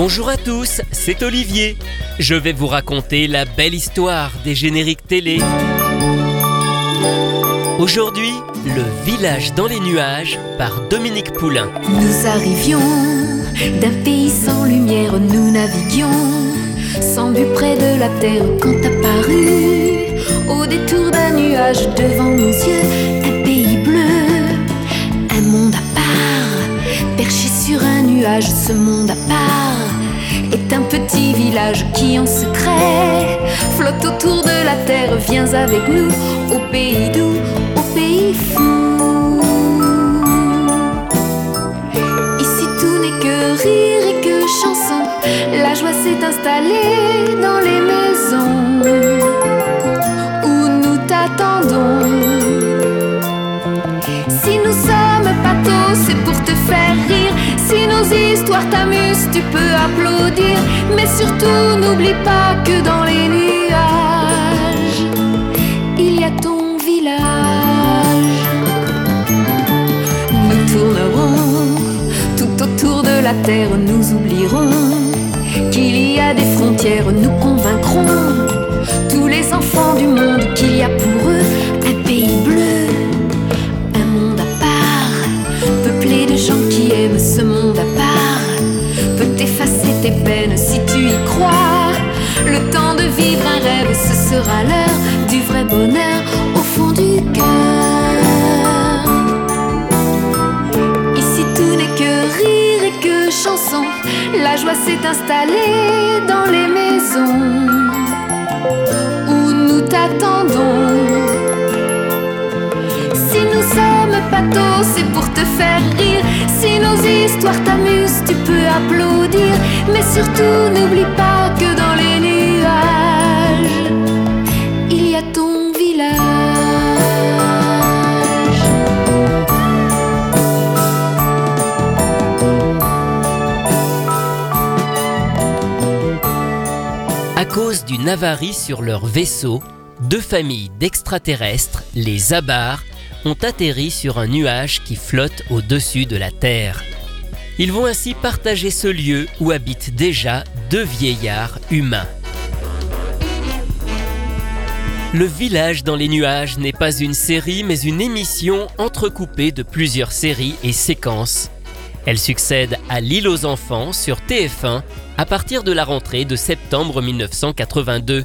Bonjour à tous, c'est Olivier. Je vais vous raconter la belle histoire des génériques télé. Aujourd'hui, Le village dans les nuages par Dominique Poulain. Nous arrivions d'un pays sans lumière, nous naviguions sans but près de la terre quand apparut au détour d'un nuage devant nos yeux un pays bleu, un monde à part, perché sur un nuage, ce monde à part est un petit village qui en secret flotte autour de la terre. Viens avec nous au pays doux, au pays fou. Ici tout n'est que rire et que chanson. La joie s'est installée dans les maisons où nous t'attendons. Applaudir. Mais surtout, n'oublie pas que dans les nuages, il y a ton village. Nous tournerons tout autour de la terre, nous oublierons qu'il y a des frontières, nous convaincrons tous les enfants du monde qu'il y a pour sera l'heure du vrai bonheur au fond du cœur. Ici tout n'est que rire et que chanson. La joie s'est installée dans les maisons où nous t'attendons. Si nous sommes patos, c'est pour te faire rire. Si nos histoires t'amusent, tu peux applaudir. Mais surtout, n'oublie pas que dans les nuages, cause d'une avarie sur leur vaisseau, deux familles d'extraterrestres, les Abars, ont atterri sur un nuage qui flotte au-dessus de la Terre. Ils vont ainsi partager ce lieu où habitent déjà deux vieillards humains. Le village dans les nuages n'est pas une série mais une émission entrecoupée de plusieurs séries et séquences. Elle succède à L'île aux enfants sur TF1 à partir de la rentrée de septembre 1982.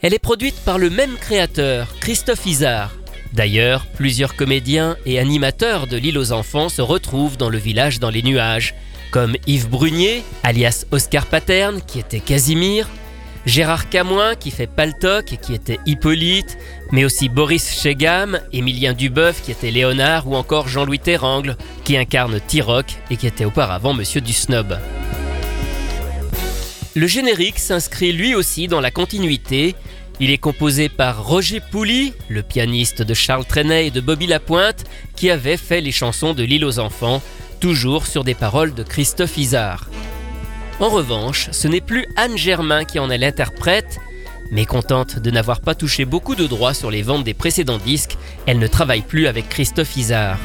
Elle est produite par le même créateur, Christophe Isard. D'ailleurs, plusieurs comédiens et animateurs de L'île aux enfants se retrouvent dans le village dans les nuages, comme Yves Brunier, alias Oscar Paterne, qui était Casimir, Gérard Camoin, qui fait Paltoc et qui était Hippolyte, mais aussi Boris Chegam, Émilien Duboeuf, qui était Léonard, ou encore Jean-Louis Terrangle, qui incarne Tiroc et qui était auparavant Monsieur du Snob. Le générique s'inscrit lui aussi dans la continuité. Il est composé par Roger Pouli, le pianiste de Charles Trenet et de Bobby Lapointe, qui avait fait les chansons de L'île aux enfants, toujours sur des paroles de Christophe Isard. En revanche, ce n'est plus Anne Germain qui en est l'interprète. Mécontente de n'avoir pas touché beaucoup de droits sur les ventes des précédents disques, elle ne travaille plus avec Christophe Isard.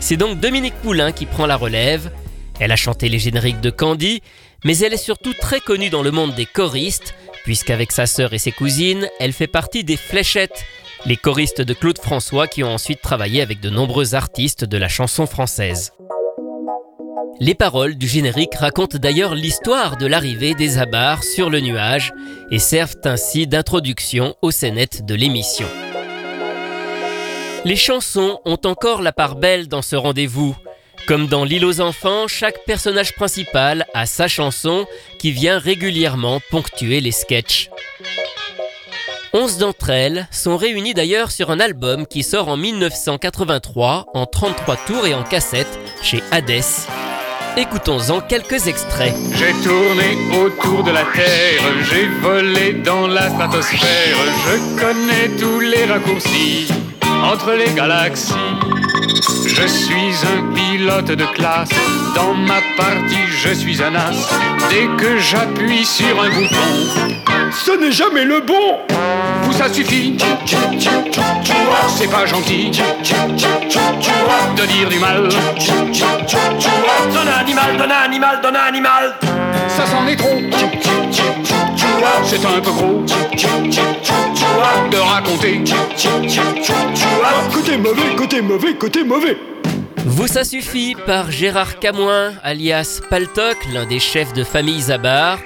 C'est donc Dominique Poulain qui prend la relève. Elle a chanté les génériques de Candy, mais elle est surtout très connue dans le monde des choristes, puisqu'avec sa sœur et ses cousines, elle fait partie des Fléchettes, les choristes de Claude François qui ont ensuite travaillé avec de nombreux artistes de la chanson française. Les paroles du générique racontent d'ailleurs l'histoire de l'arrivée des Abars sur le nuage et servent ainsi d'introduction aux scénettes de l'émission. Les chansons ont encore la part belle dans ce rendez-vous. Comme dans L'île aux enfants, chaque personnage principal a sa chanson qui vient régulièrement ponctuer les sketchs. Onze d'entre elles sont réunies d'ailleurs sur un album qui sort en 1983 en 33 tours et en cassette chez Hades. Écoutons-en quelques extraits. J'ai tourné autour de la Terre, j'ai volé dans la stratosphère, je connais tous les raccourcis entre les galaxies. Je suis un pilote de classe, dans ma partie je suis un as. Dès que j'appuie sur un bouton, ce n'est jamais le bon. Vous ça suffit, c'est pas gentil de dire du mal. Donne un animal, donne un animal, donne un animal. ça s'en est trop. C'est un peu gros de raconter. Côté mauvais, côté mauvais, côté mauvais. Vous ça suffit par Gérard Camoin, alias Paltoc, l'un des chefs de famille Zabar,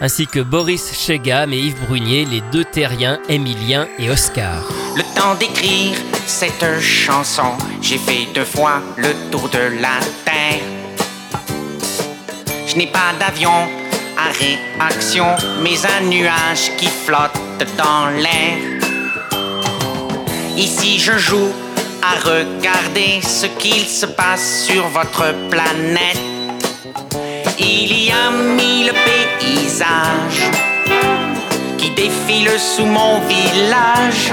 ainsi que Boris Chegam et Yves Brunier, les deux terriens, Émilien et Oscar. Le temps d'écrire cette chanson, j'ai fait deux fois le tour de la Terre. Je n'ai pas d'avion à réaction, mais un nuage qui flotte dans l'air. Ici je joue à regarder ce qu'il se passe sur votre planète. Il y a mille paysages qui défilent sous mon village.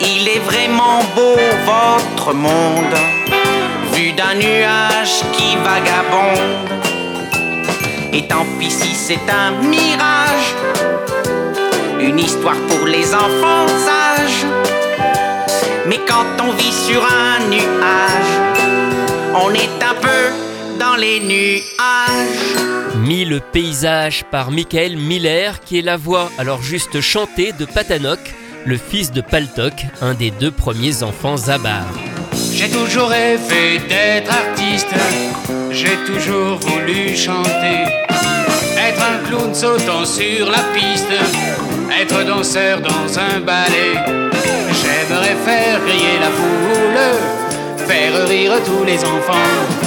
Il est vraiment beau votre monde, vu d'un nuage qui vagabonde. Et tant pis si c'est un mirage, une histoire pour les enfants sages. Mais quand on vit sur un nuage, on est un peu dans les nuages. Mille paysages par Michael Miller, qui est la voix alors juste chantée de Patanok, le fils de Paltok, un des deux premiers enfants Zabar. J'ai toujours rêvé d'être artiste, j'ai toujours voulu chanter. Être un clown sautant sur la piste, être danseur dans un ballet. J'aimerais faire crier la foule, faire rire tous les enfants.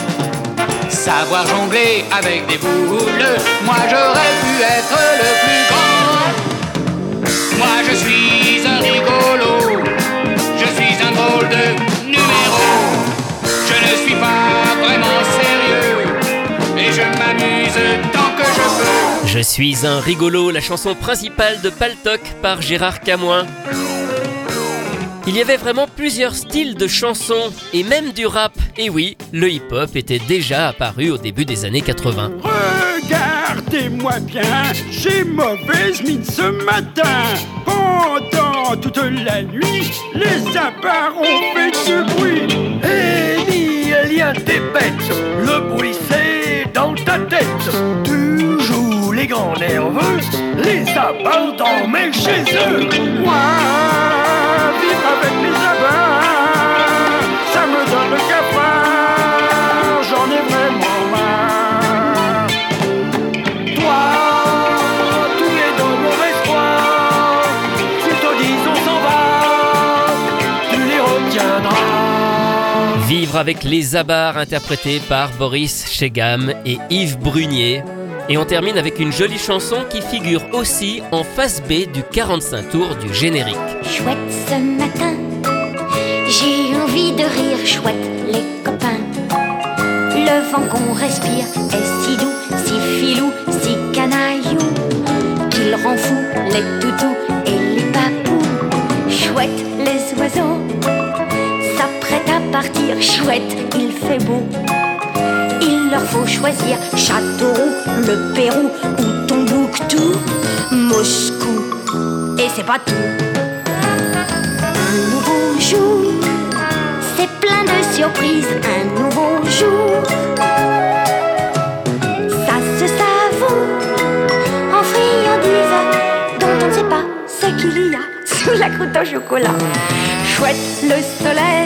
Savoir jongler avec des boules, moi j'aurais pu être le plus grand. Moi je suis un rigolo, je suis un drôle de numéro. Je ne suis pas vraiment sérieux et je m'amuse tant que je peux. Je suis un rigolo, la chanson principale de Paltok par Gérard Camoin. Il y avait vraiment plusieurs styles de chansons et même du rap. Et oui, le hip-hop était déjà apparu au début des années 80. Regardez-moi bien, j'ai mauvaise mine ce matin. Pendant toute la nuit, les abats ont fait du bruit. Et ni lien des bêtes, le bruit c'est dans ta tête. Tu joues les grands nerveux, les abats dormaient chez eux. Avec les abats, ça me donne le cafard, j'en ai vraiment marre. Toi, tu es dans mauvais espoir. Si te disent on s'en va, tu les retiendras. Vivre avec les Abars interprétés par Boris Chegam et Yves Brunier. Et on termine avec une jolie chanson qui figure aussi en face B du 45 tours du générique. Chouette ce matin, j'ai envie de rire, chouette les copains. Le vent qu'on respire est si doux, si filou, si canaillou, qu'il rend fou les toutous et les papous. Chouette les oiseaux, s'apprêtent à partir, chouette il fait beau. Faut choisir Châteauroux, le Pérou ou Tombouctou, Moscou. Et c'est pas tout. Un nouveau jour, c'est plein de surprises. Un nouveau jour, ça se savoure en friandises dont on ne sait pas ce qu'il y a sous la croûte au chocolat. Chouette le soleil.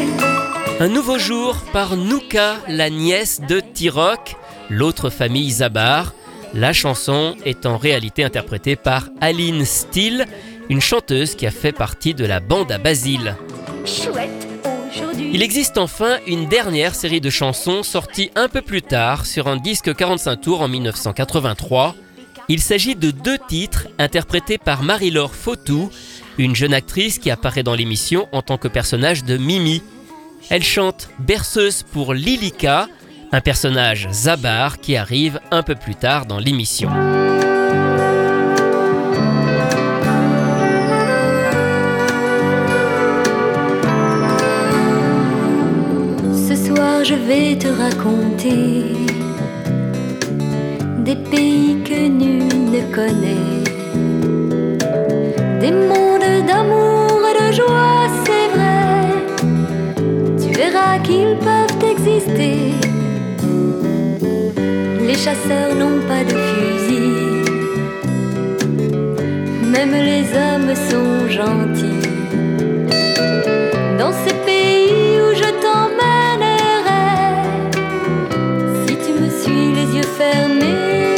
Un nouveau jour par Nouka, la nièce de Tirok, l'autre famille Zabar. La chanson est en réalité interprétée par Aline Steele, une chanteuse qui a fait partie de la bande à Basile. Chouette. Il existe enfin une dernière série de chansons sortie un peu plus tard sur un disque 45 tours en 1983. Il s'agit de deux titres interprétés par Marie-Laure Fautou, une jeune actrice qui apparaît dans l'émission en tant que personnage de Mimi. Elle chante Berceuse pour Lilika, un personnage Zabar qui arrive un peu plus tard dans l'émission. Ce soir je vais te raconter des pays que nul ne connaît, des mondes Qu'ils peuvent exister. Les chasseurs n'ont pas de fusil. Même les hommes sont gentils. Dans ce pays où je t'emmènerai, si tu me suis les yeux fermés,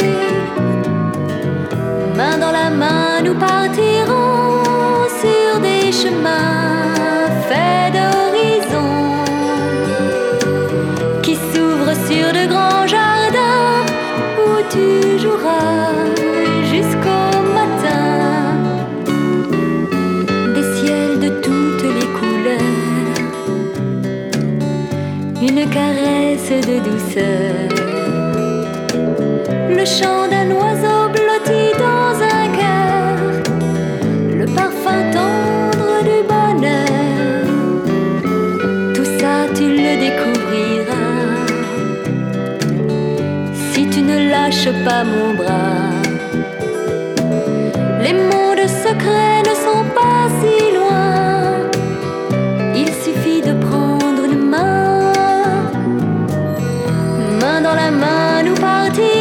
main dans la main, nous partirons sur des chemins mon bras. Les mondes secrets ne sont pas si loin. Il suffit de prendre une main. Main dans la main, nous partirons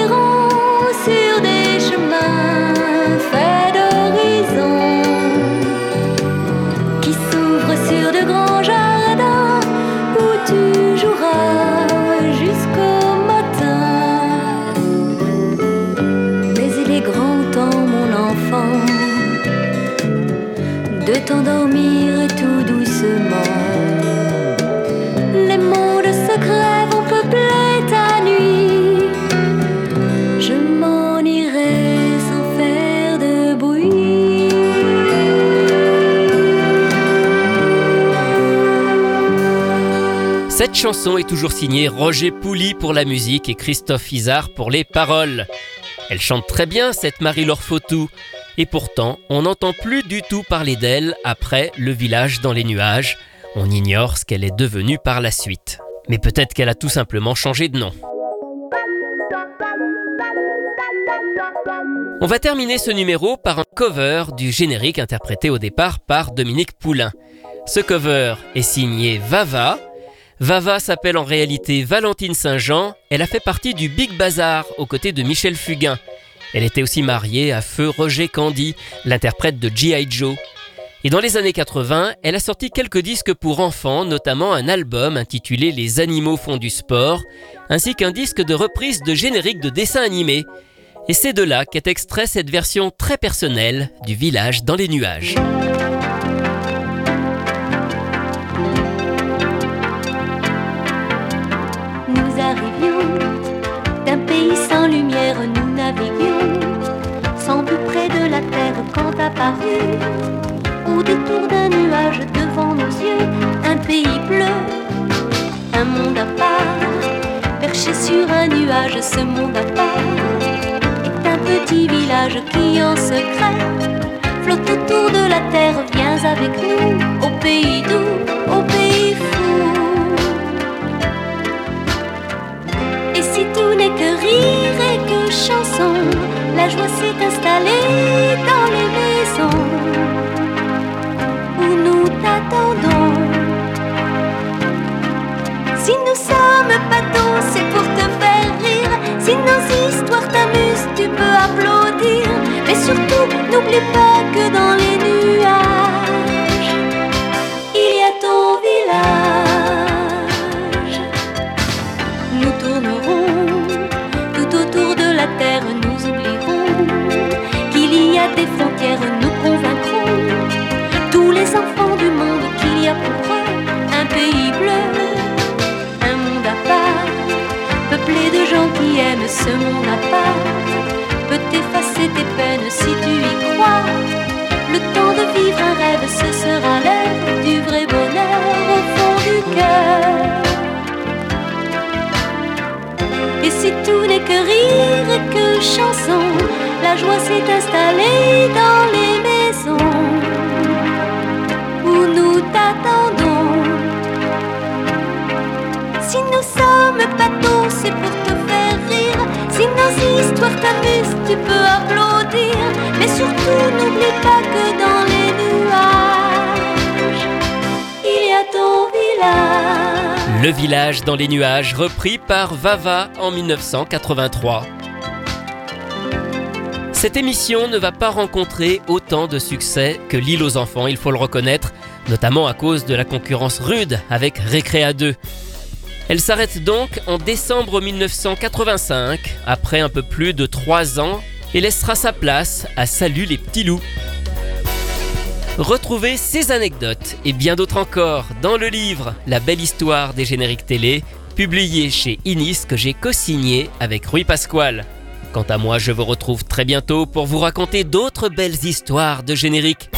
chanson est toujours signée Roger Pouli pour la musique et Christophe Isard pour les paroles. Elle chante très bien cette Marie-Laure Fautou. Et pourtant, on n'entend plus du tout parler d'elle après Le village dans les nuages. On ignore ce qu'elle est devenue par la suite. Mais peut-être qu'elle a tout simplement changé de nom. On va terminer ce numéro par un cover du générique interprété au départ par Dominique Poulain. Ce cover est signé Vava. Vava s'appelle en réalité Valentine Saint-Jean. Elle a fait partie du Big Bazar aux côtés de Michel Fugain. Elle était aussi mariée à feu Roger Candy, l'interprète de G.I. Joe. Et dans les années 80, elle a sorti quelques disques pour enfants, notamment un album intitulé Les animaux font du sport, ainsi qu'un disque de reprise de génériques de dessins animés. Et c'est de là qu'est extrait cette version très personnelle du village dans les nuages. Apparu au détour d'un nuage devant nos yeux un pays bleu, un monde à part, perché sur un nuage, ce monde à part est un petit village qui en secret flotte autour de la terre, viens avec nous au pays doux, au pays fou. Et si tout n'est que rire et que chanson, la joie s'est installée dans les où nous t'attendons. Si nous sommes bateaux, c'est pour te faire rire. Si nos histoires t'amusent, tu peux applaudir. Mais surtout, n'oublie pas que dans les nuages, ce monde à part, peut effacer tes peines si tu y crois. Le temps de vivre un rêve, ce sera l'heure du vrai bonheur au fond du cœur. Et si tout n'est que rire et que chanson, la joie s'est installée dans les tu peux applaudir. Mais surtout, n'oublie pas que dans les nuages, il y a ton village. Le village dans les nuages, repris par Vava en 1983. Cette émission ne va pas rencontrer autant de succès que L'île aux enfants, il faut le reconnaître, notamment à cause de la concurrence rude avec Récréa 2. Elle s'arrête donc en décembre 1985, après un peu plus de 3 ans, et laissera sa place à Salut les petits loups. Retrouvez ces anecdotes et bien d'autres encore dans le livre La belle histoire des génériques télé, publié chez Inis que j'ai co-signé avec Rui Pasquale. Quant à moi, je vous retrouve très bientôt pour vous raconter d'autres belles histoires de génériques.